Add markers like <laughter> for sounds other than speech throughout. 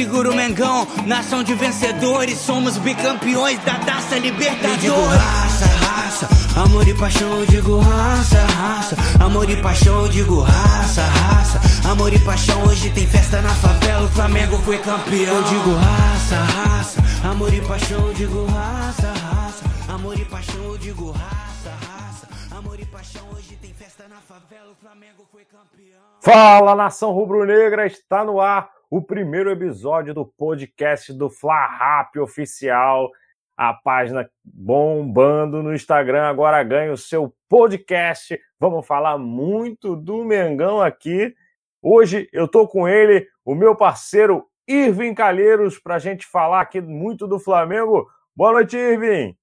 segura o Mengão, nação de vencedores, somos bicampeões da Taça Libertadores. Eu digo raça, raça, amor e paixão, eu digo raça, raça, amor e paixão, eu digo raça, raça, amor e paixão. Hoje tem festa na favela, o Flamengo foi campeão. Eu digo raça, raça, amor e paixão, eu digo raça, raça, amor e paixão, eu digo raça, raça, amor e paixão. Hoje tem festa na favela, o Flamengo foi campeão. Fala nação rubro-negra, está no ar o primeiro episódio do podcast do Fla Rap oficial. A página bombando no Instagram agora ganha o seu podcast. Vamos falar muito do Mengão aqui. Hoje eu tô com ele, o meu parceiro Irving Calheiros, para a gente falar aqui muito do Flamengo. Boa noite, Irving.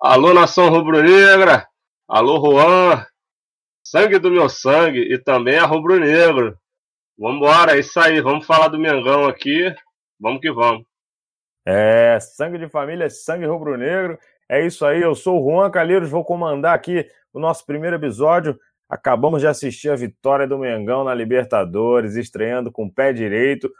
Alô, nação rubro-negra. Alô, Juan. Sangue do meu sangue e também a rubro-negro. Vambora, é isso aí. Vamos falar do Mengão aqui. Vamos que vamos. É, sangue de família, sangue rubro-negro. É isso aí. Eu sou o Juan Calheiros, vou comandar aqui o nosso primeiro episódio. Acabamos de assistir a vitória do Mengão na Libertadores, estreando com o pé direito.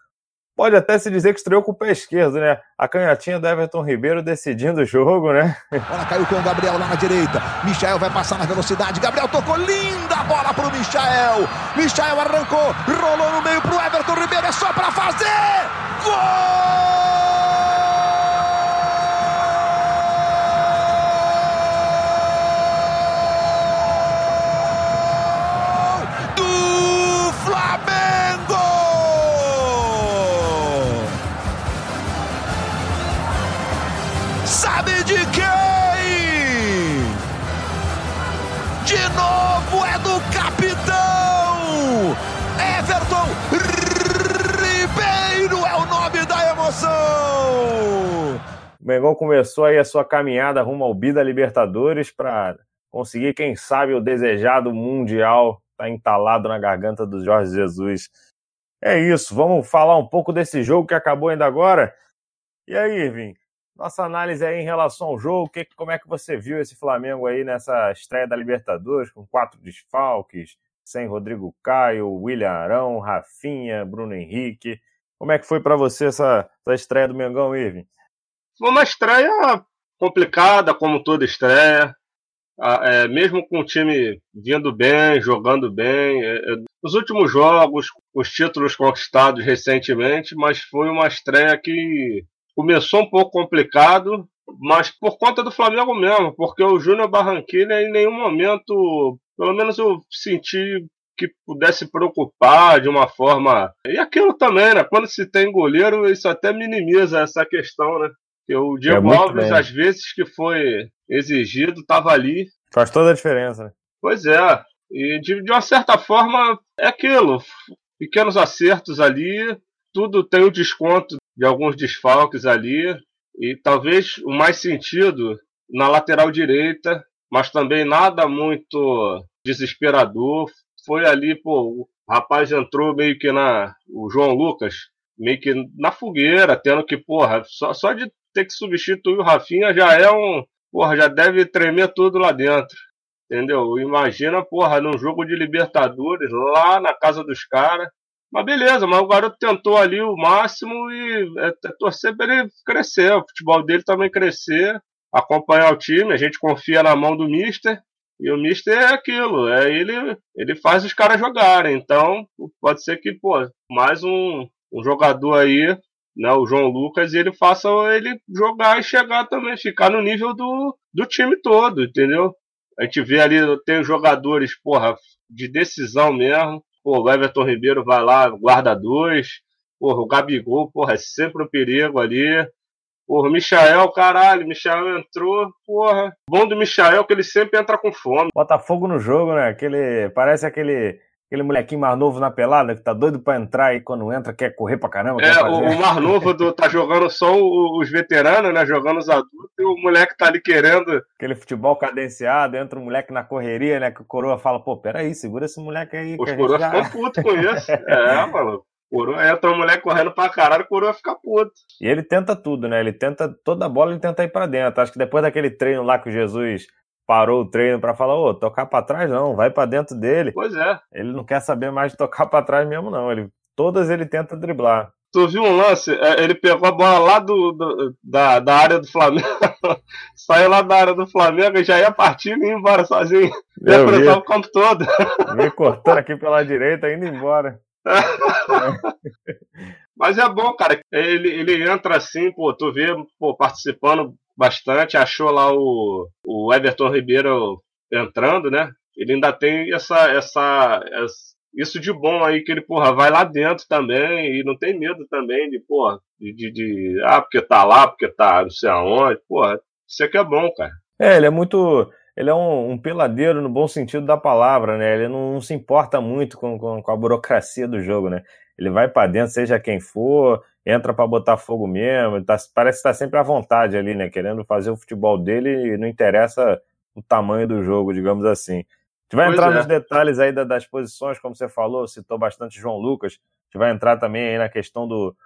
Pode até se dizer que estreou com o pé esquerdo, né? A canhotinha do Everton Ribeiro decidindo o jogo, né? Bola caiu com o Gabriel lá na direita. Michael vai passar na velocidade. Gabriel tocou linda bola pro Michael. Michael arrancou, rolou no meio pro Everton Ribeiro. É só para fazer! Gol! Mengão começou aí a sua caminhada rumo ao Bida Libertadores para conseguir, quem sabe, o desejado Mundial. Tá entalado na garganta do Jorge Jesus. É isso, vamos falar um pouco desse jogo que acabou ainda agora. E aí, Irving, nossa análise aí em relação ao jogo, que, como é que você viu esse Flamengo aí nessa estreia da Libertadores, com quatro desfalques, sem Rodrigo Caio, William Arão, Rafinha, Bruno Henrique. Como é que foi para você essa, essa estreia do Mengão, Irving? Uma estreia complicada, como toda estreia. Ah, é, mesmo com o time vindo bem, jogando bem. É, é, últimos jogos, os títulos conquistados recentemente, mas foi uma estreia que começou um pouco complicado, mas por conta do Flamengo mesmo, porque o Júnior Barranquilla em nenhum momento, pelo menos eu senti que pudesse preocupar de uma forma. E aquilo também, né? Quando se tem goleiro, isso até minimiza essa questão, né? Porque o Diego muito Alves, bem. às vezes que foi exigido, estava ali. Faz toda a diferença, né? Pois é. E de, de uma certa forma, é aquilo. Pequenos acertos ali, tudo tem o desconto de alguns desfalques ali. E talvez o mais sentido na lateral direita, mas também nada muito desesperador. Foi ali, pô, o rapaz entrou meio que na. O João Lucas, meio que na fogueira, tendo que, porra, só, só de ter que substituir o Rafinha já é um. Porra, já deve tremer tudo lá dentro. Entendeu? Imagina, porra, num jogo de Libertadores, lá na casa dos caras. Mas beleza, mas o garoto tentou ali o máximo e é, é torcer para ele crescer, o futebol dele também crescer, acompanhar o time, a gente confia na mão do Mister, e o Mister é aquilo, é ele, ele faz os caras jogarem. Então, pode ser que, pô, mais um, um jogador aí, né, o João Lucas, ele faça ele jogar e chegar também, ficar no nível do, do time todo, entendeu? A gente vê ali, tem jogadores, porra, de decisão mesmo. Pô, o Everton Ribeiro vai lá, guarda dois. Porra, o Gabigol, porra, é sempre um perigo ali. Porra, o Michael, caralho, o Michael entrou, porra. Bom do Michael que ele sempre entra com fome. Bota fogo no jogo, né? Aquele, parece aquele, aquele molequinho mais novo na pelada que tá doido pra entrar e quando entra quer correr pra caramba. É, o, o mais novo do, tá jogando só o- os veteranos, né? Jogando os adultos. E o moleque tá ali querendo. Aquele futebol cadenciado, entra um moleque na correria, né? Que o coroa fala, pô, peraí, segura esse moleque aí. Os a coroas já- ficam putos com isso. <laughs> É, mano. Coroa, entra um moleque correndo pra caralho, o coroa fica puto. E ele tenta tudo, né? Ele tenta, toda bola ele tenta ir pra dentro. Acho que depois daquele treino lá que o Jesus parou o treino pra falar, ô, tocar pra trás não, vai pra dentro dele. Pois é. Ele não quer saber mais de tocar pra trás mesmo, não. Ele, todas ele tenta driblar. Tu viu um lance? É, ele pegou a bola lá do, do da, da área do Flamengo, <laughs> saiu lá da área do Flamengo e já ia partindo e ia embora sozinho. Ia o campo todo. Me cortando aqui pela direita, indo embora. <laughs> Mas é bom, cara. Ele, ele entra assim, pô, tu vê, pô, participando bastante, achou lá o, o Everton Ribeiro entrando, né? Ele ainda tem essa, essa, essa isso de bom aí que ele, porra, vai lá dentro também e não tem medo também de, porra, de, de, de ah, porque tá lá, porque tá não sei aonde, porra, isso aqui é bom, cara. É, ele é muito, ele é um, um peladeiro no bom sentido da palavra, né? Ele não, não se importa muito com, com, com, a burocracia do jogo, né? Ele vai para dentro, seja quem for, entra para botar fogo mesmo, tá, parece estar tá sempre à vontade ali, né? Querendo fazer o futebol dele e não interessa o tamanho do jogo, digamos assim. A gente vai pois entrar é. nos detalhes aí das posições, como você falou, citou bastante João Lucas. A gente vai entrar também aí na questão do,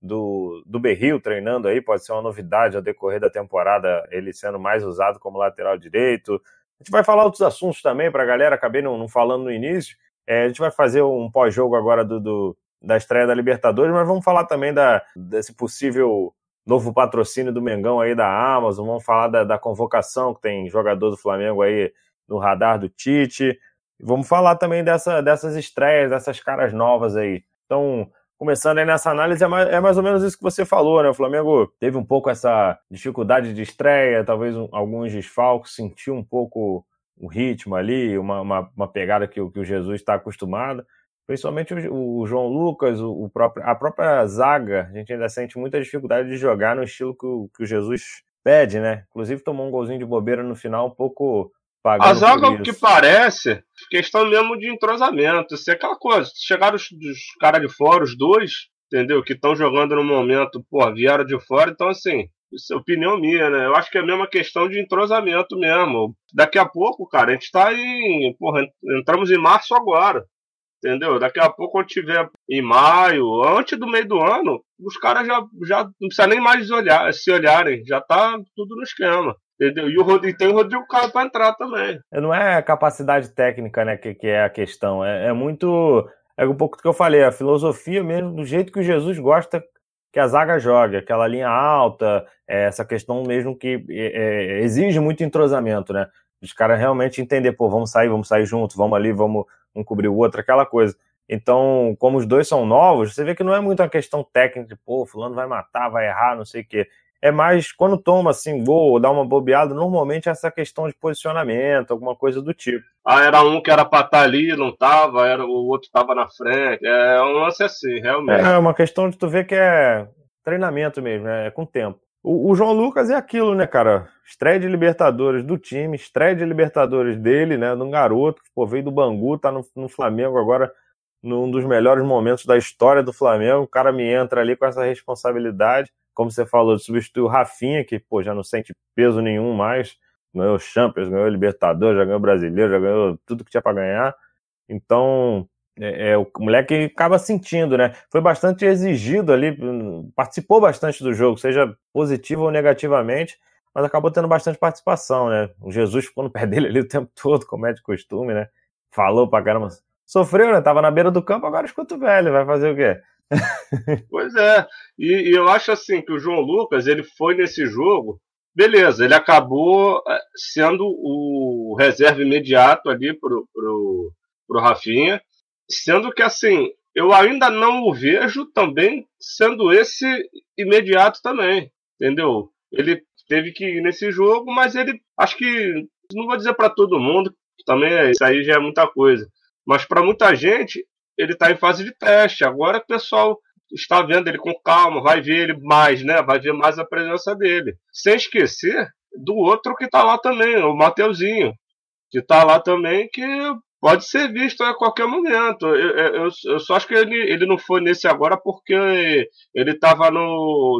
do, do Berril treinando aí, pode ser uma novidade ao decorrer da temporada, ele sendo mais usado como lateral direito. A gente vai falar outros assuntos também para a galera, acabei não, não, falando no início. É, a gente vai fazer um pós-jogo agora do, do, da estreia da Libertadores, mas vamos falar também da, desse possível novo patrocínio do Mengão aí da Amazon, vamos falar da, da convocação que tem jogador do Flamengo aí no radar do Tite. Vamos falar também dessa, dessas estreias, dessas caras novas aí. Então, começando aí nessa análise, é mais, é mais, ou menos isso que você falou, né? O Flamengo teve um pouco essa dificuldade de estreia, talvez um, alguns desfalques, sentiu um pouco o ritmo ali, uma, uma, uma pegada que, que, o Jesus está acostumado. Principalmente o, o João Lucas, o, o, próprio, a própria zaga, a gente ainda sente muita dificuldade de jogar no estilo que o, que o Jesus pede, né? Inclusive tomou um golzinho de bobeira no final, um pouco a zaga, o que parece, questão mesmo de entrosamento. Isso é aquela coisa. Chegaram os, os caras de fora, os dois, entendeu? Que estão jogando no momento, pô, vieram de fora. Então, assim, isso é opinião minha, né? Eu acho que é a mesma questão de entrosamento mesmo. Daqui a pouco, cara, a gente tá em. Porra, entramos em março agora. Entendeu? Daqui a pouco, quando tiver em maio, antes do meio do ano, os caras já, já não precisa nem mais olhar, se olharem. Já tá tudo no esquema. Entendeu? E, o Rodrigo, tem o Rodrigo Caio para entrar também. É, não é a capacidade técnica né, que, que é a questão. É, é, muito. É um pouco do que eu falei, a filosofia mesmo, do jeito que o Jesus gosta que a zaga jogue, aquela linha alta, é, essa questão mesmo que é, é exige muito entrosamento, né? Os caras realmente entender, pô, vamos sair, vamos sair juntos, vamos ali, vamos um cobrir o outro, aquela coisa. Então, como os dois são novos, você vê que não é muito uma questão técnica de, pô, fulano vai matar, vai errar, não sei o quê é mais quando toma assim gol ou dá uma bobeada, normalmente é essa questão de posicionamento, alguma coisa do tipo. Ah, era um que era pra estar tá ali, não tava, era o outro tava na frente. É um lance assim, realmente. É uma questão de tu ver que é treinamento mesmo, né? é com tempo. O, João Lucas é aquilo, né, cara? Estreia de Libertadores do time, estreia de Libertadores dele, né? De um garoto que pô, veio do Bangu, tá no, no Flamengo agora, num dos melhores momentos da história do Flamengo. O cara me entra ali com essa responsabilidade como você falou, de substituir o Rafinha, que pô, já não sente peso nenhum mais, ganhou Champions, ganhou Libertadores, já ganhou Brasileiro, já ganhou tudo que tinha para ganhar. Então, é, é, o moleque acaba sentindo, né? Foi bastante exigido ali, participou bastante do jogo, seja positivo ou negativamente, mas acabou tendo bastante participação, né? O Jesus ficou no pé <laughs> dele ali o tempo todo, como é de costume, né? Falou pra caramba. Sofreu, né? Tava na beira do campo, agora escuta o velho, vai fazer o quê? <laughs> pois é, e, e, eu acho assim que o João Lucas ele foi nesse jogo, beleza, ele acabou eh, sendo o reserva imediato ali pro, pro, pro Rafinha, sendo que assim, eu ainda não o vejo também sendo esse imediato também, entendeu? Ele teve que ir nesse jogo, mas ele acho que não vou dizer para todo mundo, também é, isso aí já é muita coisa, mas para muita gente ele está em fase de teste. Agora o pessoal está vendo ele com calma, vai ver ele mais, né? Vai ver mais a presença dele. Sem esquecer do outro que está lá também, o Mateuzinho, que está lá também, que pode ser visto a qualquer momento. Eu, eu, eu, só acho que ele, ele não foi nesse agora porque ele estava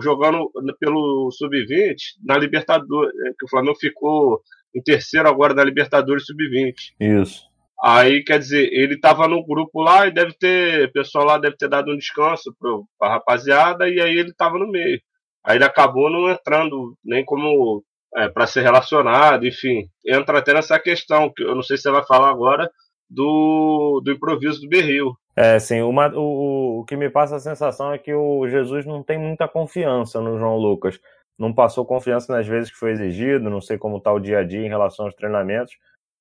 jogando pelo Sub-20 na Libertadores, que o Flamengo ficou em terceiro agora na Libertadores Sub-20. Isso. Aí, quer dizer, ele estava no grupo lá e deve ter, o pessoal lá deve ter dado um descanso para a rapaziada e aí ele estava no meio. Aí ele acabou não entrando nem como é, para ser relacionado, enfim. Entra até nessa questão, que eu não sei se você vai falar agora, do, do improviso do Berril. É, sim, uma, o, o que me passa a sensação é que o Jesus não tem muita confiança no João Lucas. Não passou confiança nas vezes que foi exigido, não sei como está o dia a dia em relação aos treinamentos,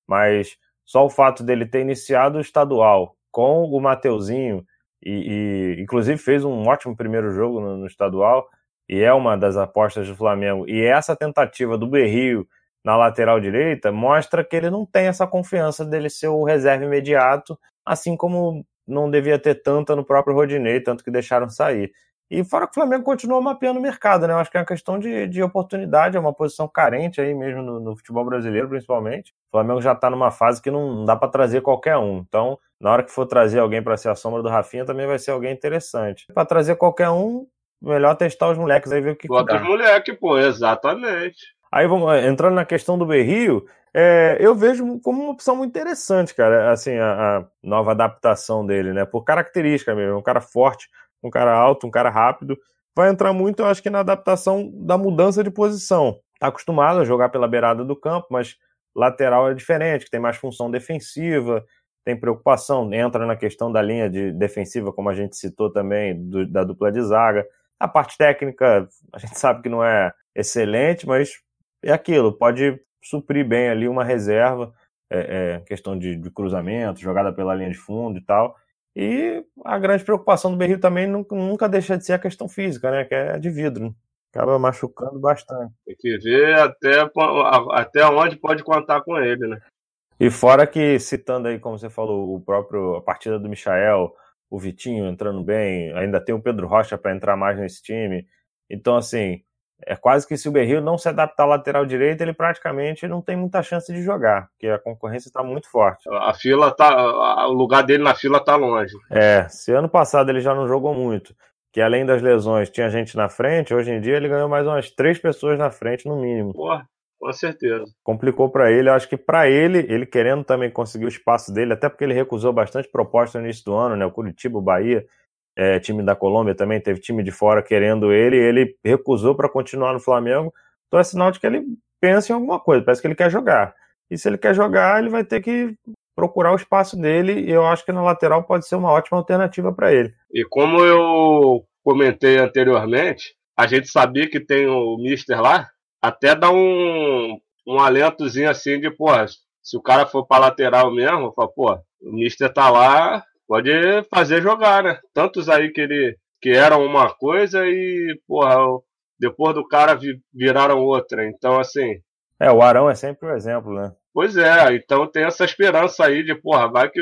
mas só o fato dele ter iniciado o estadual com o Mateuzinho, e, e inclusive fez um ótimo primeiro jogo no, no, estadual, e é uma das apostas do Flamengo, e essa tentativa do Berrio na lateral direita mostra que ele não tem essa confiança dele ser o reserva imediato, assim como não devia ter tanta no próprio Rodinei, tanto que deixaram sair. E fora que o Flamengo continua mapeando o mercado, né? Eu acho que é uma questão de, de oportunidade, é uma posição carente aí mesmo no, no futebol brasileiro, principalmente. O Flamengo já está numa fase que não dá para trazer qualquer um. Então, na hora que for trazer alguém para ser a sombra do Rafinha, também vai ser alguém interessante. Para trazer qualquer um, melhor testar os moleques aí ver o que, Bota que os moleques, pô, exatamente. Aí vamos entrando na questão do Berrio, é, eu vejo como uma opção muito interessante, cara, assim, a, a, nova adaptação dele, né? Por característica mesmo, um cara forte, um cara alto, um cara rápido. Vai entrar muito, eu acho que na adaptação da mudança de posição. Tá acostumado a jogar pela beirada do campo, mas lateral é diferente, que tem mais função defensiva, tem preocupação, entra na questão da linha de defensiva, como a gente citou também, do, da dupla de zaga. A parte técnica, a gente sabe que não é excelente, mas é aquilo, pode suprir bem ali uma reserva, é, é, questão de, de, cruzamento, jogada pela linha de fundo e tal. E a grande preocupação do Berrio também nunca, nunca deixa de ser a questão física, né? Que é de vidro. Né? Acaba machucando bastante. Tem que ver até, até onde pode contar com ele, né? E fora que, citando aí, como você falou, o próprio a partida do Michael, o Vitinho entrando bem, ainda tem o Pedro Rocha para entrar mais nesse time. Então, assim, é quase que se o Berril não se adaptar à lateral direita, ele praticamente não tem muita chance de jogar, porque a concorrência está muito forte. A fila tá, o lugar dele na fila está longe. É, se ano passado ele já não jogou muito, que além das lesões tinha gente na frente, hoje em dia ele ganhou mais umas três pessoas na frente no mínimo. Porra. Com certeza. Complicou para ele. Eu acho que para ele, ele querendo também conseguir o espaço dele, até porque ele recusou bastante proposta no início do ano, né? O Curitiba, o Bahia, é, time da Colômbia também, teve time de fora querendo ele, ele recusou para continuar no Flamengo. Então é sinal de que ele pensa em alguma coisa, parece que ele quer jogar. E se ele quer jogar, ele vai ter que procurar o espaço dele, e eu acho que na lateral pode ser uma ótima alternativa para ele. E como eu comentei anteriormente, a gente sabia que tem o Mister lá, até dá um, um alentozinho assim de, pô, se o cara for para lateral mesmo, fala, pô, o Mister tá lá, pode fazer jogar, né? Tantos aí que ele que eram uma coisa e, porra, depois do cara viraram outra. Então, assim. É, o Arão é sempre um exemplo, né? Pois é, então tem essa esperança aí de, porra, vai que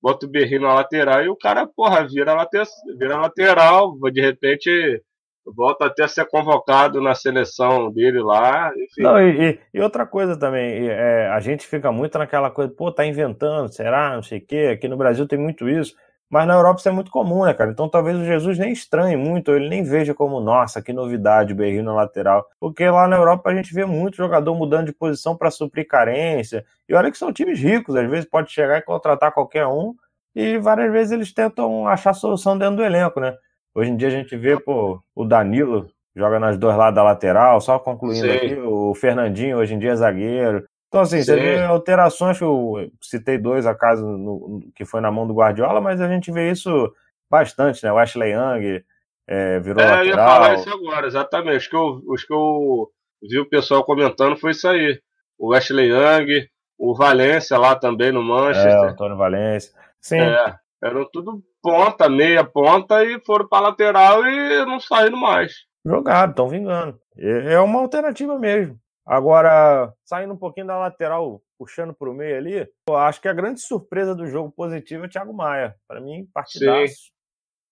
bota o Berrinho na lateral e o cara, porra, vira, later, vira lateral, de repente volta até a ser convocado na seleção dele lá. Não, e, e, outra coisa também, é, a gente fica muito naquela coisa, pô, tá inventando, será? Não sei o quê. Aqui no Brasil tem muito isso. Mas na Europa isso é muito comum, né, cara? Então talvez o Jesus nem estranhe muito, ele nem veja como, nossa, que novidade o Berrinho na lateral. Porque lá na Europa a gente vê muito jogador mudando de posição para suprir carência. E olha que são times ricos, às vezes pode chegar e contratar qualquer um. E várias vezes eles tentam achar solução dentro do elenco, né? Hoje em dia a gente vê, pô, o Danilo joga nas dois lados da lateral, só concluindo Sim. aqui, o Fernandinho hoje em dia é zagueiro. Então, assim, Sim. você vê alterações que eu citei dois acaso que foi na mão do Guardiola, mas a gente vê isso bastante, né? O Ashley Young é, virou é, lateral. Eu ia falar isso agora, exatamente. Os que, eu, os que eu vi o pessoal comentando foi isso aí. O Ashley Young, o Valência lá também no Manchester. É, o Antônio Valência. Sim. É, eram tudo ponta, meia ponta e foram para lateral e não saíram mais. Jogaram, estão vingando. É uma alternativa mesmo. Agora, saindo um pouquinho da lateral, puxando para o meio ali, eu acho que a grande surpresa do jogo positivo é o Thiago Maia. Para mim, partidaço. Sim.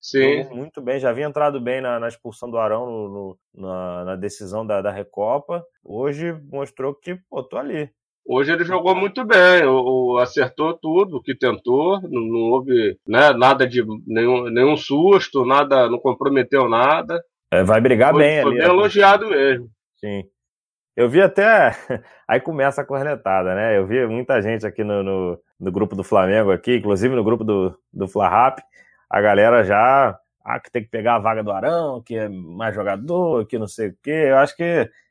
Sim. muito bem, já havia entrado bem na, na expulsão do Arão no, no, na, na, decisão da, da Recopa. Hoje mostrou que, pô, tô ali. Hoje ele jogou muito bem, o, o acertou tudo que tentou, não, não houve né, nada de nenhum, nenhum susto, nada, não comprometeu nada. É, vai brigar foi, bem foi ali. Foi bem elogiado mesmo. Sim. Eu vi até. <laughs> Aí começa a cornetada, né? Eu vi muita gente aqui no, no, no grupo do Flamengo, aqui, inclusive no grupo do, do Fla a galera já. Ah, que tem que pegar a vaga do Arão, que é mais jogador, que não sei o quê. Eu acho que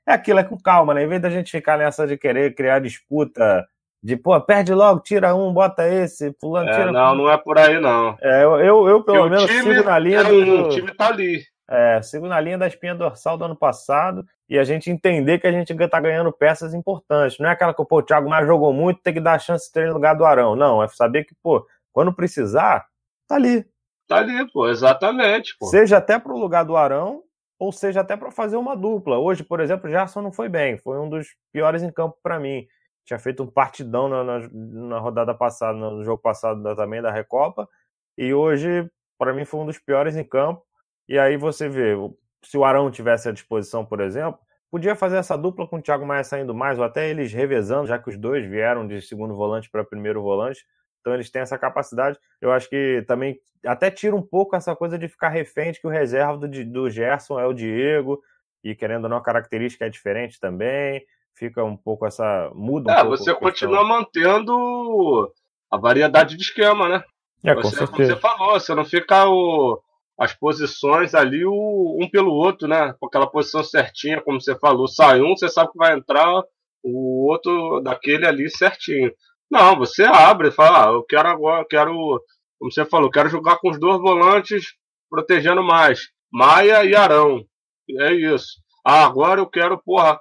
é aquilo, é com calma, né? Em vez da gente ficar nessa de querer criar disputa de, pô, perde logo, tira um, bota esse, fulano, É, tira. não, não é por aí, não. É, eu, eu, eu, pelo Porque menos sigo na linha é do, um, do- o time tá ali. é, sigo na linha da espinha dorsal do ano passado e a gente entender que a gente tá ganhando peças importantes. Não é aquela que pô, o Thiago Maia jogou muito, tem que dar chance de ter no lugar do Arão. Não, é saber que, pô, quando precisar, tá ali. Tá ali, pô, exatamente, pô. Seja até pro lugar do Arão, ou seja até para fazer uma dupla. Hoje, por exemplo, o Gerson não foi bem, foi um dos piores em campo para mim. Tinha feito um partidão na, na, na rodada passada, no jogo passado da- também da Recopa, e hoje, para mim, foi um dos piores em campo. E aí você vê, o- se o Arão tivesse à disposição, por exemplo, podia fazer essa dupla com o Thiago Maia saindo mais, ou até eles revezando, já que os dois vieram de segundo volante para primeiro volante. Então eles têm essa capacidade. Eu acho que também até tira um pouco essa coisa de ficar refém de que o reserva do, do Gerson é o Diego, e querendo ou não, a característica é diferente também. Fica um pouco essa. muda um É, você continua mantendo a variedade de esquema, né? É, com você, como certeza. você falou, você não fica o- as posições ali o- um pelo outro, né? Com aquela posição certinha, como você falou. Sai um, você sabe que vai entrar o outro daquele ali certinho. Não, você abre e fala, ah, eu quero agora, quero, como você falou, quero jogar com os dois volantes protegendo mais. Maia e Arão. É isso. Ah, agora eu quero, porra,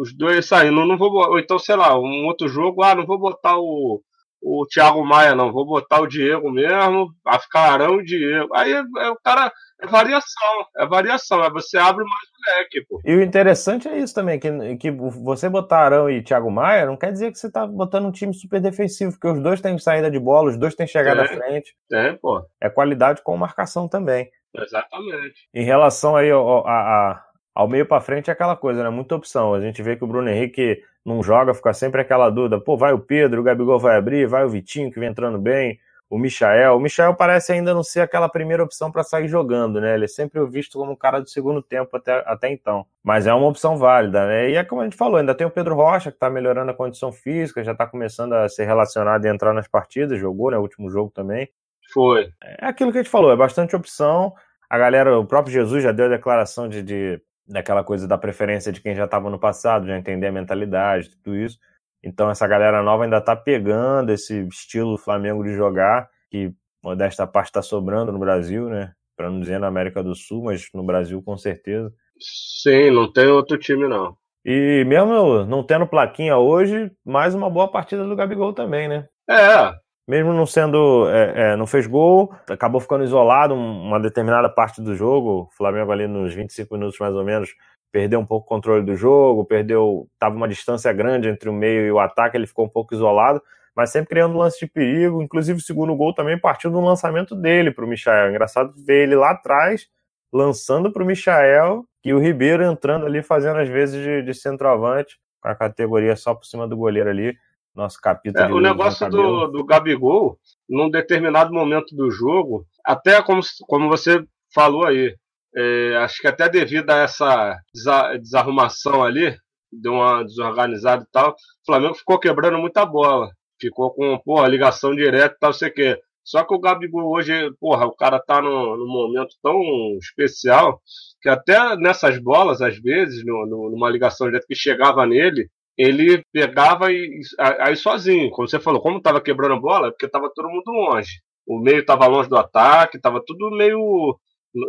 os dois saindo. Não, vou, ou então, sei lá, um outro jogo, ah, não vou botar o, o Thiago Maia, não, vou botar o Diego mesmo, vai ficar Arão e Diego. Aí é, é o cara, é variação, é variação, é você abre mais o leque, pô. E o interessante é isso também, que, que você botar Arão e Thiago Maia não quer dizer que você tá botando um time super defensivo, porque os dois têm saída de bola, os dois têm chegada É. à frente. Tem, pô, É qualidade com marcação também. exatamente. Em relação aí ao, a- a- ao meio pra frente é aquela coisa, né? Muita opção. A gente vê que o Bruno Henrique não joga, fica sempre aquela dúvida. Pô, vai o Pedro, o Gabigol vai abrir, vai o Vitinho que vem entrando bem, o Michael. O Michael parece ainda não ser aquela primeira opção para sair jogando, né? Ele é sempre visto como um cara do segundo tempo até, até então. Mas é uma opção válida, né? E é como a gente falou, ainda tem o Pedro Rocha que tá melhorando a condição física, já tá começando a ser relacionado e entrar nas partidas, jogou, né? O último jogo também. Foi. É aquilo que a gente falou, é bastante opção. A galera, o próprio Jesus já deu a declaração de, de daquela coisa da preferência de quem já estava no passado, já entender a mentalidade, tudo isso. Então essa galera nova ainda tá pegando esse estilo Flamengo de jogar, que modesta parte está sobrando no Brasil, né? Para não dizer na América do Sul, mas no Brasil com certeza. Sim, não tem outro time, não. E mesmo não tendo plaquinha hoje, mais uma boa partida do Gabigol também, né? É, mesmo não sendo, é, é, não fez gol, acabou ficando isolado um- uma determinada parte do jogo. O Flamengo ali nos 25 minutos mais ou menos perdeu um pouco o controle do jogo, perdeu, tava uma distância grande entre o meio e o ataque, ele ficou um pouco isolado, mas sempre criando lance de perigo. Inclusive o segundo gol também partiu do lançamento dele para o Michael. Engraçado ver ele lá atrás lançando para o Michael e o Ribeiro entrando ali fazendo às vezes de, de centroavante com a categoria só por cima do goleiro ali. Nosso capítulo É, o negócio do, do Gabigol, num determinado momento do jogo, até como, como você falou aí, é, acho que até devido a essa desa- desarrumação ali, deu uma desorganizada e tal, o Flamengo ficou quebrando muita bola. Ficou com, porra, ligação direta e tal, sei o quê. Só que o Gabigol hoje, porra, o cara tá num, num momento tão especial que até nessas bolas, às vezes, no- no- numa ligação direta que chegava nele, ele pegava e aí sozinho, como você falou, como tava quebrando a bola, porque tava todo mundo longe. O meio tava longe do ataque, tava tudo meio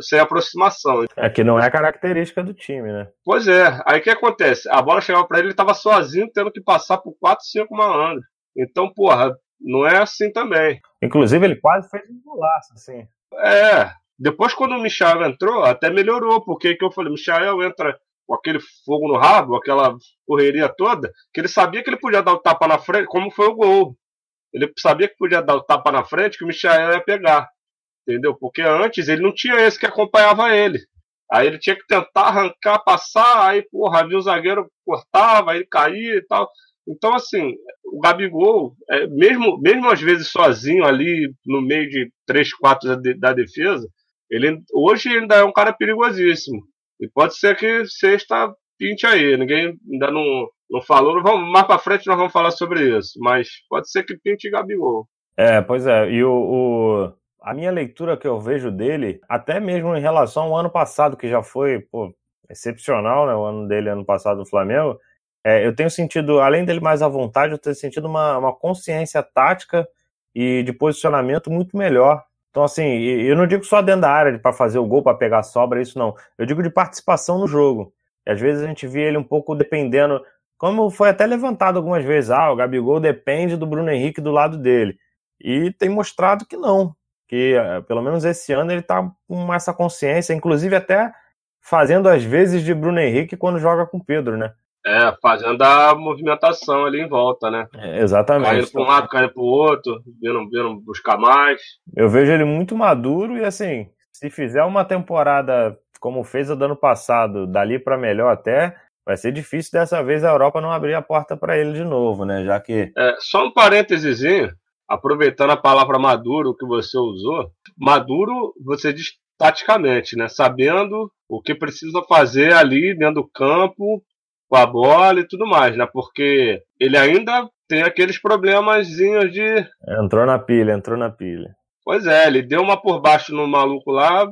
sem aproximação. É que não é característica do time, né? Pois é, aí o que acontece? A bola chegava pra ele, ele tava sozinho, tendo que passar por 4, 5 malandros. Então, porra, não é assim também. Inclusive, ele quase fez um golaço, assim. É, depois quando o Michel entrou, até melhorou, porque que eu falei, Michel entra com aquele fogo no rabo, aquela correria toda, que ele sabia que ele podia dar o tapa na frente, como foi o gol. Ele sabia que podia dar o tapa na frente, que o Michel ia pegar. Entendeu? Porque antes ele não tinha esse que acompanhava ele. Aí ele tinha que tentar arrancar, passar, aí, porra, havia o zagueiro cortava, aí ele caía e tal. Então, assim, o Gabigol, é, mesmo, mesmo às vezes sozinho ali no meio de três, quatro da, da defesa, ele hoje ainda é um cara perigosíssimo. E pode ser que sexta pinte aí. Ninguém ainda não, não falou. Vamos, mais pra frente nós vamos falar sobre isso. Mas pode ser que pinte Gabigol. É, pois é. E o, o- a minha leitura que eu vejo dele, até mesmo em relação ao ano passado, que já foi pô, excepcional, né? O ano dele, ano passado, no Flamengo, é, eu tenho sentido, além dele mais à vontade, eu tenho sentido uma, uma consciência tática e de posicionamento muito melhor. Então, assim, eu não digo só dentro da área para fazer o gol, para pegar sobra, isso não. Eu digo de participação no jogo. E às vezes a gente vê ele um pouco dependendo, como foi até levantado algumas vezes, ah, o Gabigol depende do Bruno Henrique do lado dele. E tem mostrado que não, que eh, pelo menos esse ano ele está com essa consciência, inclusive até fazendo às vezes de Bruno Henrique quando joga com Pedro, né? É, fazendo a movimentação ali em volta, né? É, exatamente. Caindo para um lado, caindo para o outro, vindo, vindo buscar mais. Eu vejo ele muito maduro e assim, se fizer uma temporada como fez o do ano passado, dali para melhor até, vai ser difícil dessa vez a Europa não abrir a porta para ele de novo, né? Já que. É, só um parênteses, aproveitando a palavra maduro que você usou, maduro você diz taticamente, né? Sabendo o que precisa fazer ali dentro do campo com a bola e tudo mais, né? Porque ele ainda tem aqueles problemazinhos de. Entrou na pilha, entrou na pilha. Pois é, ele deu uma por baixo no maluco lá,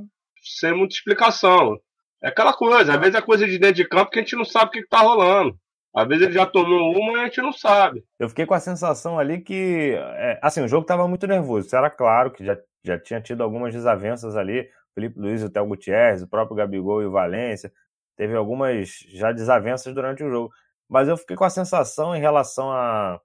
sem muita explicação. É aquela coisa, às vezes é coisa de dentro de campo que a gente não sabe o que, está rolando. Às vezes ele já tomou uma e a gente não sabe. Eu fiquei com a sensação ali que, é, assim, o jogo estava muito nervoso. Isso era claro que já, já tinha tido algumas desavenças ali. Felipe Luiz, o Théo Gutierrez, o próprio Gabigol e o Valência teve algumas já desavenças durante o jogo. Mas eu fiquei com a sensação em relação à,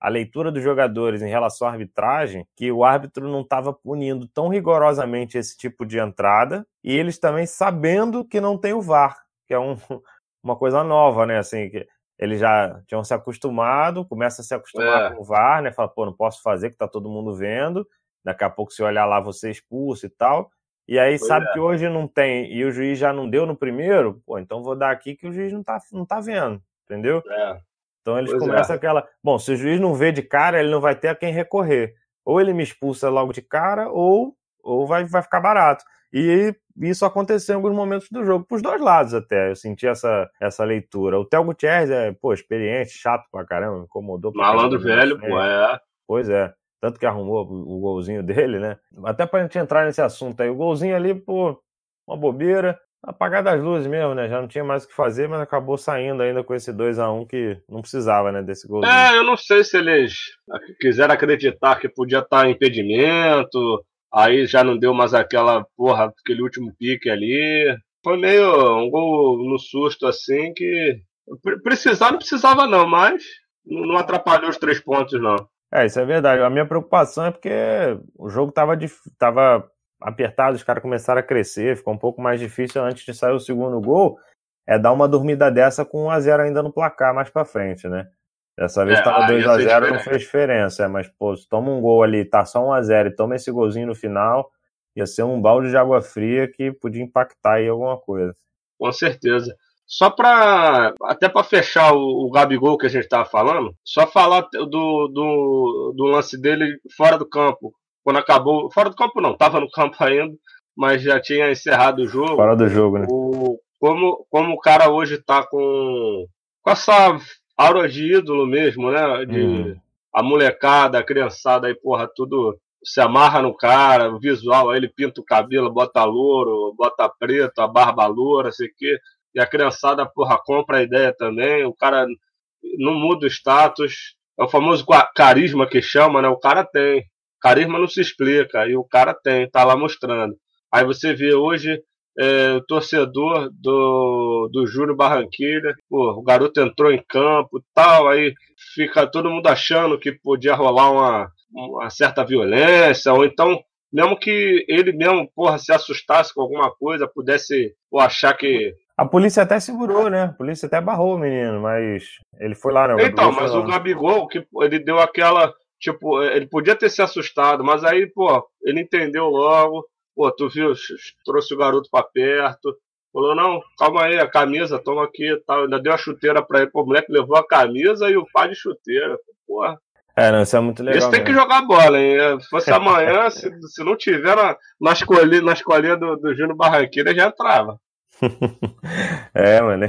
à leitura dos jogadores, em relação à arbitragem, que o árbitro não estava punindo tão rigorosamente esse tipo de entrada, e eles também sabendo que não tem o VAR, que é um, <laughs> uma coisa nova, né? Assim, que eles já tinham se acostumado, começa a se acostumar é. com o VAR, né? Fala, pô, não posso fazer, que tá todo mundo vendo. Daqui a pouco, se olhar lá, você expulsa e tal. E aí pois sabe é. que hoje não tem e o juiz já não deu no primeiro, pô, então vou dar aqui que o juiz não tá, não tá vendo, entendeu? É. Então eles pois começam é. aquela. Bom, se o juiz não vê de cara, ele não vai ter a quem recorrer. Ou ele me expulsa logo de cara, ou, ou vai, vai ficar barato. E isso aconteceu em alguns momentos do jogo, para os dois lados até. Eu senti essa, essa leitura. O Theo Gutierrez é, pô, experiente, chato pra caramba, incomodou. Malandro velho, pô, é. Pois é tanto que arrumou o golzinho <laughs> dele, né? Até pra gente entrar nesse assunto aí, o golzinho ali, pô, uma bobeira, apagar das luzes mesmo, né? Já não tinha mais o que fazer, mas acabou saindo ainda com esse 2 a 1 que não precisava, né, desse golzinho. É, eu não sei se eles quiseram acreditar que podia estar impedimento, aí já não deu mais aquela porra, aquele último pique ali. Foi meio um gol no susto assim que precisar não precisava não, mas não atrapalhou os três pontos não. É, isso é verdade. A minha preocupação é porque o jogo estava tava apertado, os caras começaram a crescer, ficou um pouco mais difícil antes de sair o segundo gol. É dar uma dormida dessa com 1x0 ainda no placar mais pra frente, né? Dessa vez estava 2x0, não fez diferença, é, mas, pô, se toma um gol ali, tá só 1x0 e toma esse golzinho no final, ia ser um balde de água fria que podia impactar aí alguma coisa. Com certeza. Só para até para fechar o, o, Gabigol que a gente estava falando, só falar do, do, do, lance dele fora do campo. Quando acabou, fora do campo não, estava no campo ainda, mas já tinha encerrado o jogo. Fora do jogo, né? O, como, como o cara hoje está com, com essa aura de ídolo mesmo, né? De uhum. a molecada, a criançada aí, porra, tudo se amarra no cara, o visual, aí ele pinta o cabelo, bota louro, bota preto, a barba loura, sei o quê e a criançada, porra, compra a ideia também, o cara não muda o status, é o famoso carisma que chama, né? O cara tem. Carisma não se explica, e o cara tem, tá lá mostrando. Aí você vê hoje é, o torcedor do, do Júnior Barranquilha, pô, o garoto entrou em campo tal, aí fica todo mundo achando que podia rolar uma, uma certa violência, ou então mesmo que ele mesmo, porra, se assustasse com alguma coisa, pudesse ou achar que a polícia até segurou, né? A polícia até barrou o menino, mas ele foi lá, né? Então, mas o Gabigol, que ele deu aquela. Tipo, ele podia ter se assustado, mas aí, pô, ele entendeu logo. Pô, tu viu, trouxe o garoto pra perto. Falou, não, calma aí, a camisa, toma aqui tal. Ainda deu a chuteira pra ele. Pô, o moleque levou a camisa e o pai de chuteira. Porra. É, não, isso é muito legal. Esse tem que jogar bola, hein? Se fosse <laughs> amanhã, se, se não tiver na, na escolinha, na escolinha do, do Júnior Barranqueira, já entrava. <laughs> é, mano.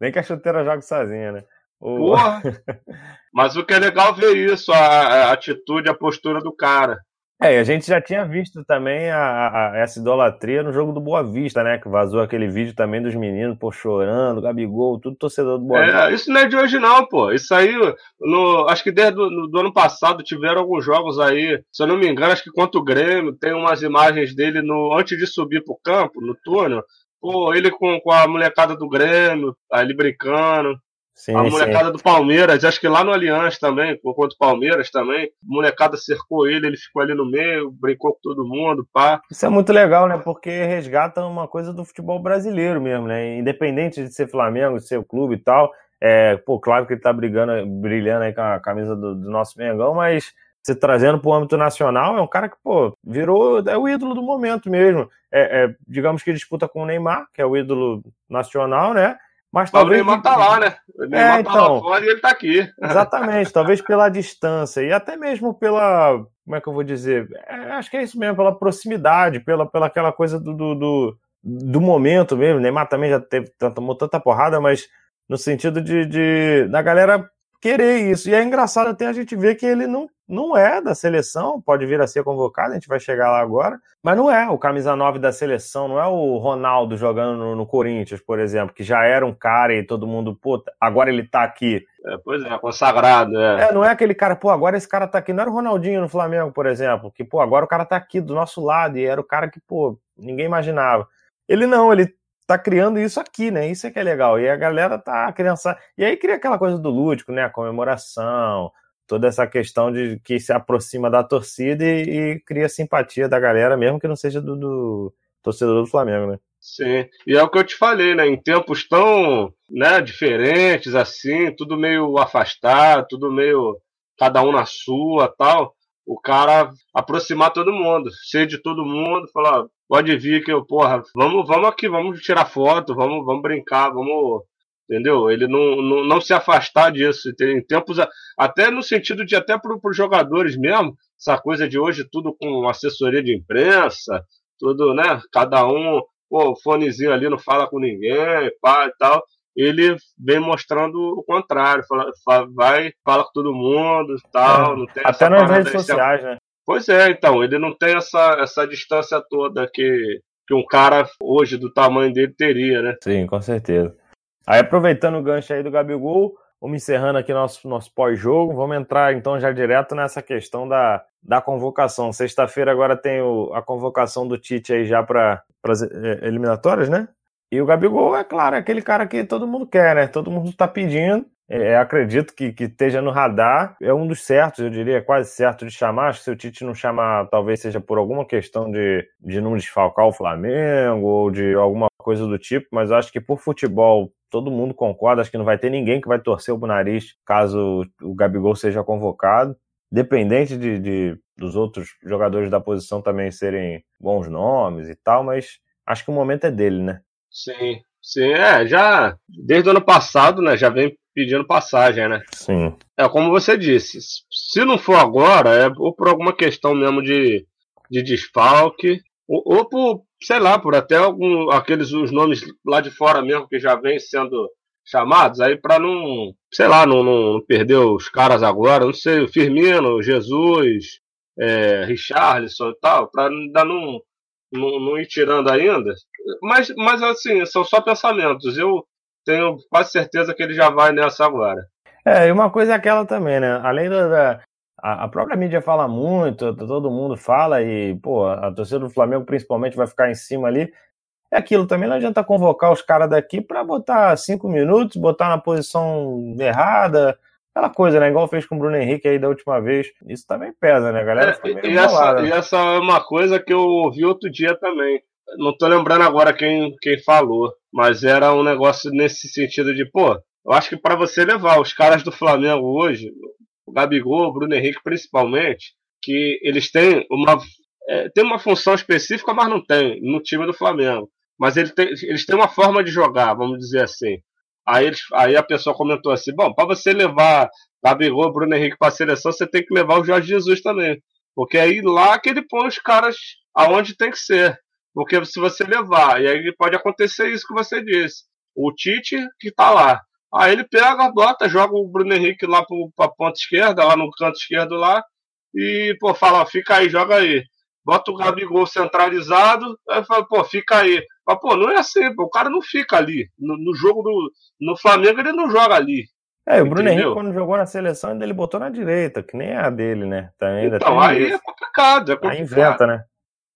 Nem que a chuteira jogue sozinha, né? O... Porra! <laughs> Mas o que é legal ver isso, a, a, atitude, a postura do cara. É, a gente já tinha visto também a, a, essa idolatria no jogo do Boa Vista, né? Que vazou aquele vídeo também dos meninos, pô, chorando, Gabigol, tudo torcedor do Boa é, Vista. Isso não é de hoje, não, pô. Isso aí, no, acho que desde do, do ano passado tiveram alguns jogos aí, se eu não me engano, acho que contra o Grêmio, tem umas imagens dele no antes de subir pro campo, no túnel. Pô, ele com, com a molecada do Grêmio, ali brincando. Sim, a molecada sim. do Palmeiras, acho que lá no Allianz também, contra o Palmeiras também, a molecada cercou ele, ele ficou ali no meio, brincou com todo mundo, pá. Isso é muito legal, né? Porque resgata uma coisa do futebol brasileiro mesmo, né? Independente de ser Flamengo, de ser o clube e tal. É, pô, claro que ele tá brigando, brilhando aí com a camisa do, do nosso Mengão, mas você trazendo para o âmbito nacional, é um cara que, pô, virou é o ídolo do momento mesmo. É, é, digamos que disputa com o Neymar, que é o ídolo nacional, né? Mas talvez. O Neymar tá lá, né? O Neymar é, então, tá lá fora e ele tá aqui. <laughs> Exatamente, talvez pela distância e até mesmo pela. Como é que eu vou dizer? É, acho que é isso mesmo, pela proximidade, pela, pela aquela coisa do, do, do, do momento mesmo. O Neymar também já teve, tomou tanta porrada, mas no sentido de, de da galera querer isso. E é engraçado até a gente ver que ele não, não é da seleção, pode vir a ser convocado, a gente vai chegar lá agora, mas não é o camisa 9 da seleção, não é o Ronaldo jogando no, no Corinthians, por exemplo, que já era um cara e todo mundo, puta, agora ele tá aqui. É, pois é, consagrado, é. é. Não é aquele cara, pô, agora esse cara tá aqui, não era o Ronaldinho no Flamengo, por exemplo, que, pô, agora o cara tá aqui do nosso lado e era o cara que, pô, ninguém imaginava. Ele não, ele tá criando isso aqui, né? Isso é que é legal. E a galera tá criança. E aí cria aquela coisa do lúdico, né? A comemoração, toda essa questão de que se aproxima da torcida e, e cria simpatia da galera, mesmo que não seja do, do, torcedor do Flamengo, né? Sim, e é o que eu te falei, né? Em tempos tão né, diferentes, assim, tudo meio afastado, tudo meio cada um na sua tal o cara aproximar todo mundo, ser de todo mundo, falar, pode vir que eu, porra, vamos, vamos aqui, vamos tirar foto, vamos, vamos brincar, vamos, entendeu? Ele não, não, não se afastar disso, em tempos, até no sentido de até para os jogadores mesmo, essa coisa de hoje tudo com assessoria de imprensa, tudo, né? Cada um, pô, fonezinho ali não fala com ninguém, pá e tal ele vem mostrando o contrário. Fala, fala, vai, fala com todo mundo tal. É. Até nas redes sociais, né? Pois é, então, ele não tem essa, essa distância toda que, que um cara hoje do tamanho dele teria, né? Sim, com certeza. Aí aproveitando o gancho aí do Gabigol, vamos encerrando aqui nosso, nosso pós-jogo, vamos entrar então já direto nessa questão da, da convocação. Sexta-feira agora tem o, a convocação do Tite aí já para as é, eliminatórias, né? E o Gabigol, é claro, é aquele cara que todo mundo quer, né? Todo mundo está pedindo. É, acredito que, que esteja no radar. É um dos certos, eu diria, quase certo de chamar. Acho que se o Tite não chamar, talvez seja por alguma questão de, de não desfalcar o Flamengo ou de alguma coisa do tipo, mas acho que por futebol todo mundo concorda. Acho que não vai ter ninguém que vai torcer o nariz caso o Gabigol seja convocado. Dependente de, de dos outros jogadores da posição também serem bons nomes e tal, mas acho que o momento é dele, né? Sim, sim, é, já desde o ano passado, né, já vem pedindo passagem, né? Sim. É como você disse, se não for agora, é ou por alguma questão mesmo de, de desfalque, ou, ou por, sei lá, por até algum, aqueles os nomes lá de fora mesmo que já vem sendo chamados, aí para não, sei lá, não, não, perder os caras agora, não sei, o Firmino, Jesus, é, Richarlison e tal, para ainda não não, não ir tirando ainda. Mas, mas assim, são só pensamentos. Eu tenho quase certeza que ele já vai nessa agora. É, e uma coisa é aquela também, né? Além da, da a, própria mídia fala muito, todo mundo fala e, pô, a torcida do Flamengo principalmente vai ficar em cima ali. É aquilo também, não adianta convocar os caras daqui para botar cinco minutos, botar na posição errada, aquela coisa, né? Igual fez com o Bruno Henrique aí da última vez. Isso também pesa, né, galera? É, e, essa, e essa é uma coisa que eu ouvi outro dia também. Não tô lembrando agora quem, quem falou, mas era um negócio nesse sentido de, pô, eu acho que para você levar os caras do Flamengo hoje, o Gabigol, o Bruno Henrique principalmente, que eles têm uma, é, tem uma função específica, mas não tem no time do Flamengo. Mas ele tem, eles têm uma forma de jogar, vamos dizer assim. Aí, eles, aí a pessoa comentou assim: bom, para você levar Gabigol, Bruno Henrique para a seleção, você tem que levar o Jorge Jesus também. Porque é aí lá que ele põe os caras aonde tem que ser. Porque se você levar, e aí pode acontecer isso que você disse. O Tite que tá lá. Aí ele pega, bota, joga o Bruno Henrique lá para a ponta esquerda, lá no canto esquerdo lá, e, pô, fala, fica aí, joga aí. Bota o Gabigol centralizado, aí fala, pô, fica aí. Mas, pô, não é assim, pô, o cara não fica ali. No, no jogo do. No Flamengo ele não joga ali. É, o Bruno Entendeu? Henrique, quando jogou na seleção, ainda ele botou na direita, que nem é a dele, né? Também então, aí é complicado, é complicado. Aí inventa, né?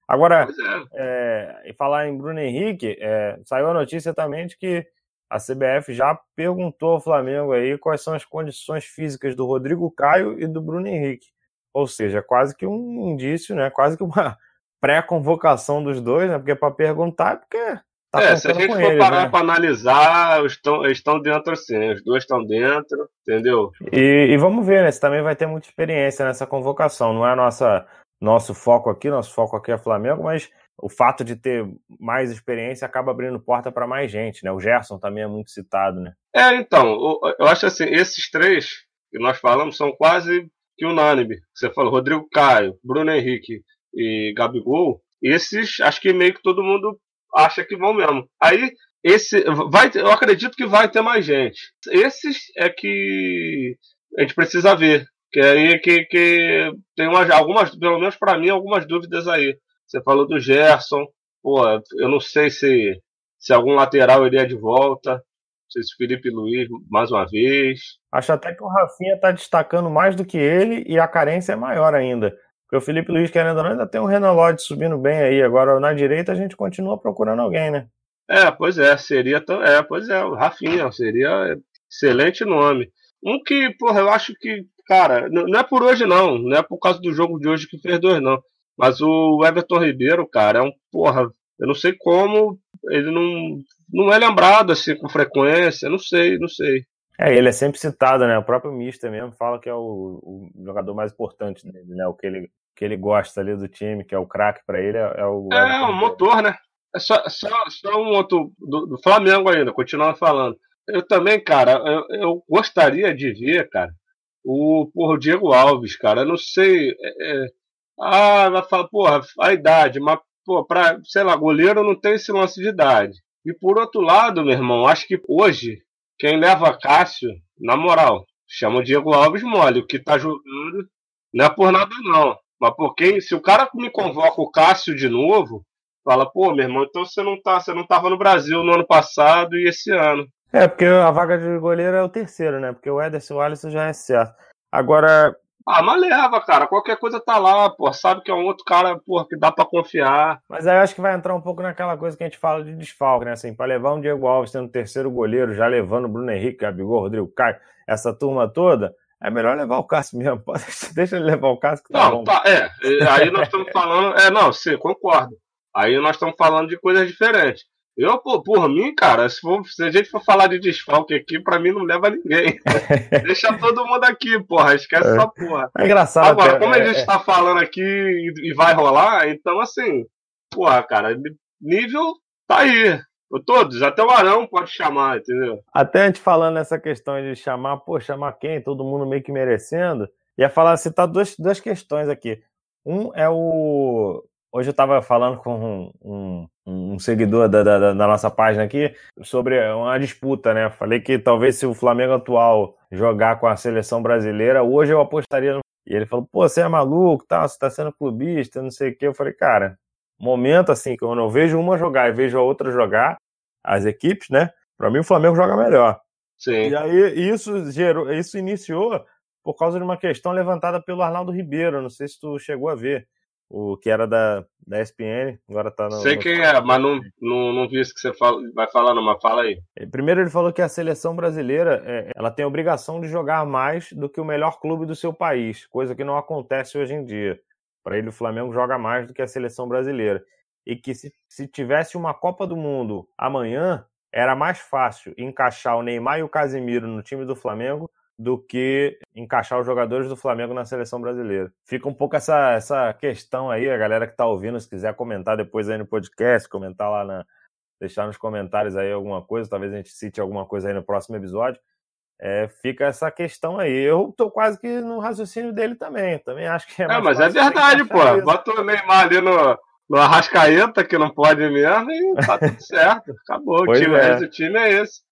Agora, é. É, falar em Bruno Henrique, é, saiu a notícia também de que a CBF já perguntou ao Flamengo aí quais são as condições físicas do Rodrigo Caio e do Bruno Henrique. Ou seja, quase que um indício, né? Quase que uma <laughs> pré-convocação dos dois, né? Porque é para perguntar, porque Tá é, se a gente for eles, parar né? para analisar, estão, estão dentro assim, os dois estão dentro, entendeu? E, e, vamos ver, né? Você também vai ter muita experiência nessa convocação. Não é nossa, nosso foco aqui, nosso foco aqui é Flamengo, mas o fato de ter mais experiência acaba abrindo porta para mais gente, né? O Gerson também é muito citado, né? É, então, eu acho assim, esses três que nós falamos são quase que unânime. Você falou Rodrigo Caio, Bruno Henrique e Gabigol. Esses, acho que meio que todo mundo acha que vão mesmo. Aí, esse vai eu acredito que vai ter mais gente. Esses é que a gente precisa ver. Que aí que, que tem umas, algumas, pelo menos para mim, algumas dúvidas aí. Você falou do Gerson, pô, eu não sei se, se algum lateral iria de volta. Não sei se Felipe Luiz mais uma vez. Acho até que o Rafinha está destacando mais do que ele e a carência é maior ainda. Porque o Felipe Luiz, querendo ou não, ainda tem um Renan Lodge subindo bem aí. Agora, na direita, a gente continua procurando alguém, né? É, pois é, seria. É, pois é, o Rafinha seria excelente nome. Um que, porra, eu acho que, cara, não é por hoje não, não é por causa do jogo de hoje que fez dois, não. Mas o Everton Ribeiro, cara, é um, porra, eu não sei como ele não, não é lembrado assim com frequência, não sei, não sei. É, ele é sempre citado, né? O próprio Mister mesmo fala que é o, o jogador mais importante dele, né? O que ele, que ele gosta ali do time, que é o craque para ele, é, é o. É, o motor, né? É só, só, só um outro do, do, Flamengo ainda, continuando falando. Eu também, cara, eu, eu gostaria de ver, cara, o, porra, o Diego Alves, cara. Eu não sei. É, é, ah, vai falar, porra, a idade, mas, pô, pra, sei lá, goleiro não tem esse lance de idade. E por outro lado, meu irmão, acho que hoje quem leva Cássio, na moral, chama o Diego Alves mole. O que tá jogando não é por nada, não. Mas por quem, se o cara me convoca o Cássio de novo, fala, pô, meu irmão, então você não tá, você não tava no Brasil no ano passado e esse ano. É, porque a vaga de goleiro é o terceiro, né? Porque o Ederson Alisson já é certo. Agora, ah, mas leva, cara. Qualquer coisa tá lá, pô. Sabe que é um outro cara, pô, que dá pra confiar. Mas aí eu acho que vai entrar um pouco naquela coisa que a gente fala de desfalque, né? Assim, pra levar um Diego Alves sendo terceiro goleiro, já levando o Bruno Henrique, Gabigol, Rodrigo Caio, essa turma toda, é melhor levar o Cássio mesmo. <laughs> Deixa ele levar o Cássio que tá não, bom. Tá, é. Aí nós estamos falando. É, não, sim, concordo. Aí nós estamos falando de coisas diferentes. Eu, por, por mim, cara, se, for, se, a gente for falar de desfalque aqui, pra mim não leva ninguém. <laughs> Deixa todo mundo aqui, porra. Esquece é. essa porra. É engraçado. Agora, como é, a gente é, tá falando aqui e, e, vai rolar, então assim, porra, cara, nível tá aí. Todos, até o Arão pode chamar, entendeu? Até a gente falando nessa questão de chamar, pô, chamar quem? Todo mundo meio que merecendo. Ia falar, citar duas, duas questões aqui. Um é o Hoje eu estava falando com um, um, um seguidor da, da, da, nossa página aqui sobre uma disputa, né? Falei que talvez se o Flamengo atual jogar com a seleção brasileira, hoje eu apostaria no. E ele falou, pô, você é maluco, tá? você tá sendo clubista, não sei o quê. Eu falei, cara, momento assim, quando eu vejo uma jogar e vejo a outra jogar, as equipes, né? Para mim o Flamengo joga melhor. Sim. E aí isso gerou, isso iniciou por causa de uma questão levantada pelo Arnaldo Ribeiro, não sei se tu chegou a ver o que era da, da ESPN, agora tá no. Sei quem é, mas não, não, não vi isso que você fala, vai falar, não, mas fala aí. Primeiro, ele falou que a seleção brasileira é, ela tem a obrigação de jogar mais do que o melhor clube do seu país, coisa que não acontece hoje em dia. Para ele, o Flamengo joga mais do que a seleção brasileira. E que se, se tivesse uma Copa do Mundo amanhã, era mais fácil encaixar o Neymar e o Casemiro no time do Flamengo do que encaixar os jogadores do Flamengo na seleção brasileira. Fica um pouco essa, essa questão aí, a galera que está ouvindo, se quiser comentar depois aí no podcast, comentar lá na. deixar nos comentários aí alguma coisa, talvez a gente cite alguma coisa aí no próximo episódio. É, fica essa questão aí. Eu tô quase que no raciocínio dele também. Também acho que é. É, mas é verdade, pô. Bota o Neymar ali no, no Arrascaeta, que não pode mesmo, e tá tudo <laughs> certo. Acabou. o time é. é o time é esse.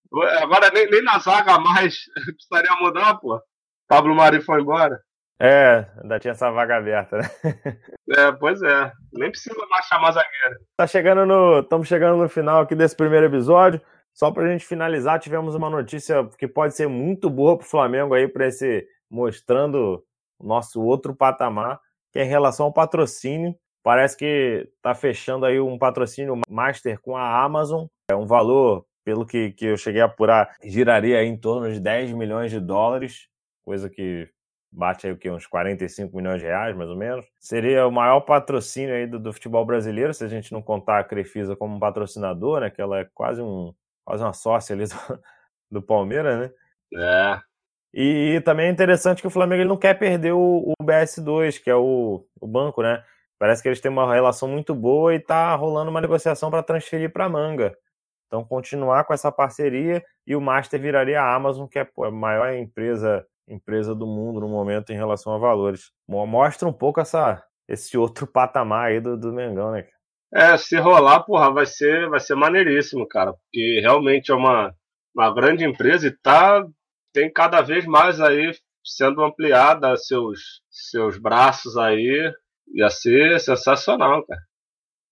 Agora nem, nem na zaga mais <laughs> precisaria mudar, pô. Pablo Mari foi embora. É, ainda tinha essa vaga aberta, né? <laughs> É, pois é. Nem precisa mais chamar zagueiro. Tá chegando no. Estamos chegando no final aqui desse primeiro episódio. Só para a gente finalizar, tivemos uma notícia que pode ser muito boa para o Flamengo aí, para esse mostrando o nosso outro patamar, que é em relação ao patrocínio. Parece que está fechando aí um patrocínio master com a Amazon. É um valor, pelo que, que eu cheguei a apurar, giraria em torno de 10 milhões de dólares, coisa que bate aí o que uns 45 milhões de reais, mais ou menos. Seria o maior patrocínio aí do, do futebol brasileiro, se a gente não contar a Crefisa como um patrocinador, né? Que ela é quase um quase uma sócia ali do, do Palmeiras, né? É. E, e, também é interessante que o Flamengo ele não quer perder o, o BS2, que é o, o banco, né? Parece que eles têm uma relação muito boa e tá rolando uma negociação para transferir para Manga. Então, continuar com essa parceria e o Master viraria a Amazon, que é a maior empresa empresa do mundo no momento em relação a valores. Mostra um pouco essa, esse outro <laughs> patamar aí do, do Mengão, né? É, se rolar, porra, vai ser, vai ser maneiríssimo, cara, porque realmente é uma, uma grande empresa e tá, tem cada vez mais aí sendo ampliada seus, seus braços aí, ia ser sensacional, cara.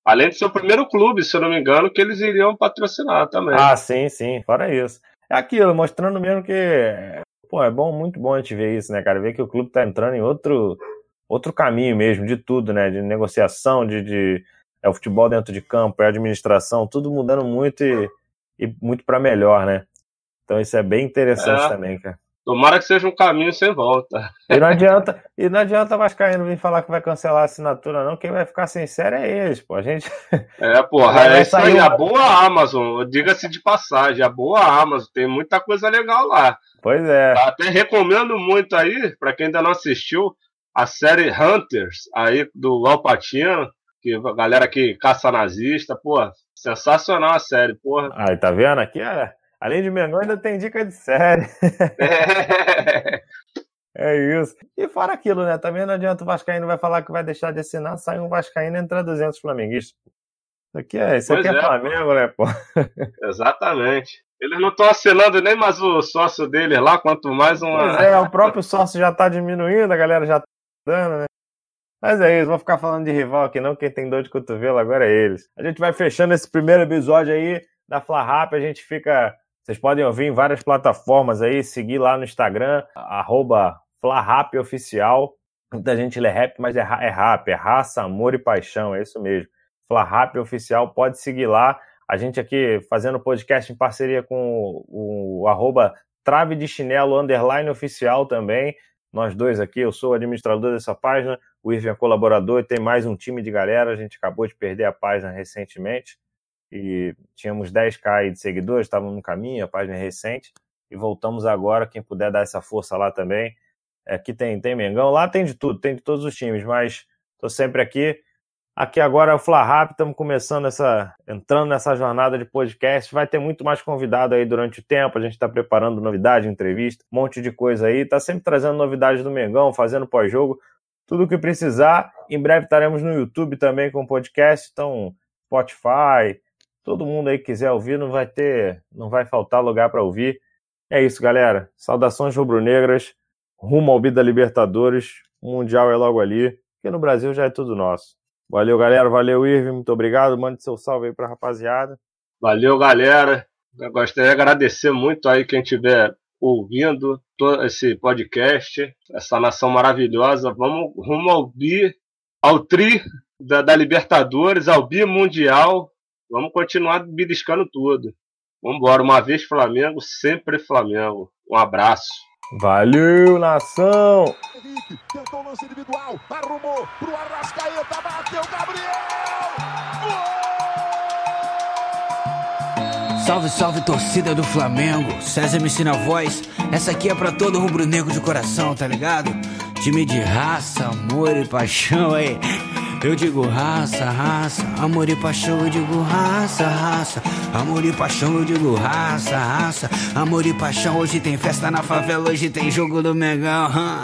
Além de ser o primeiro clube, se eu não me engano, que eles iriam patrocinar também. Ah, sim, sim, fora isso. É aquilo, mostrando mesmo que Pô, é bom, muito bom a gente ver isso, né, cara? Ver que o clube tá entrando em outro, outro caminho mesmo, de tudo, né? De negociação, de, de é o futebol dentro de campo, é a administração, tudo mudando muito e, e muito para melhor, né? Então isso é bem interessante é. também, cara. Tomara que seja um caminho sem volta. E não adianta, e não adianta Vascaíno vir falar que vai cancelar a assinatura, não. Quem vai ficar sem série é eles, pô. A gente. É, porra, é isso aí. A boa Amazon, diga-se de passagem, a boa Amazon, tem muita coisa legal lá. Pois é. Até recomendo muito aí, para quem ainda não assistiu, a série Hunters, aí do Alpatino, que a galera que caça nazista, pô, sensacional a série, porra. Aí, tá vendo? Aqui é Além de Mengão, ainda tem dica de série. É. <laughs> é isso. E fora aquilo, né? Também não adianta o Vascaíno vai falar que vai deixar de assinar, sai um Vascaíno e entra 200 flamenguistas. Isso aqui é, isso aqui é, é, Flamengo, né, pô? Exatamente. Eles não estão assinando nem mais o sócio deles lá, quanto mais uma. Pois é, o próprio sócio já está diminuindo, a galera já tá dando, né? Mas é isso, vou ficar falando de rival aqui não, quem tem dor de cotovelo agora é eles. A gente vai fechando esse primeiro episódio aí da Fla Rap, a gente fica vocês podem ouvir em várias plataformas aí, seguir lá no Instagram, arroba Oficial. Muita gente lê rap, mas é, é rap, é raça, amor e paixão, é isso mesmo. Flarrap Oficial, pode seguir lá. A gente aqui fazendo podcast em parceria com o, o arroba Trave de Chinelo Underline Oficial também. Nós dois aqui, eu sou o administrador dessa página, o Irving é colaborador e tem mais um time de galera. A gente acabou de perder a página recentemente e tínhamos 10k de seguidores, estávamos no caminho, a página é recente, e voltamos agora, quem puder dar essa força lá também. Aqui tem, tem Mengão, lá tem de tudo, tem de todos os times, mas estou sempre aqui. Aqui agora é o Fla Rap, estamos começando essa, entrando nessa jornada de podcast. Vai ter muito mais convidado aí durante o tempo. A gente está preparando novidade, entrevista, um monte de coisa aí. Está sempre trazendo novidades do Mengão, fazendo pós-jogo, tudo o que precisar. Em breve estaremos no YouTube também com podcast, então Spotify, todo mundo aí que quiser ouvir, não vai ter, não vai faltar lugar para ouvir. É isso, galera. Saudações rubro-negras, rumo ao Bida Libertadores. O Mundial é logo ali, porque no Brasil já é tudo nosso. Valeu, galera. Valeu, Irving. Muito obrigado. Mande seu salve aí pra rapaziada. Valeu, galera. Eu gostaria de agradecer muito aí quem estiver ouvindo todo esse podcast, essa nação maravilhosa. Vamos rumo ao bi, ao tri da, da Libertadores, ao bi mundial. Vamos continuar beliscando tudo. Vamos embora. Uma vez Flamengo, sempre Flamengo. Um abraço. Valeu, nação! Henrique tentou lance individual, arrumou pro Arrascaeta, bateu Gabriel! Gol! Salve, salve torcida do Flamengo. César me ensina a voz. Essa aqui é pra todo rubro-negro de coração, tá ligado? Time de raça, amor e paixão aí. Eu digo raça, raça, amor e paixão, eu digo raça, raça, amor e paixão, eu digo raça, raça, amor e paixão. Hoje tem festa na favela, hoje tem jogo do Megão.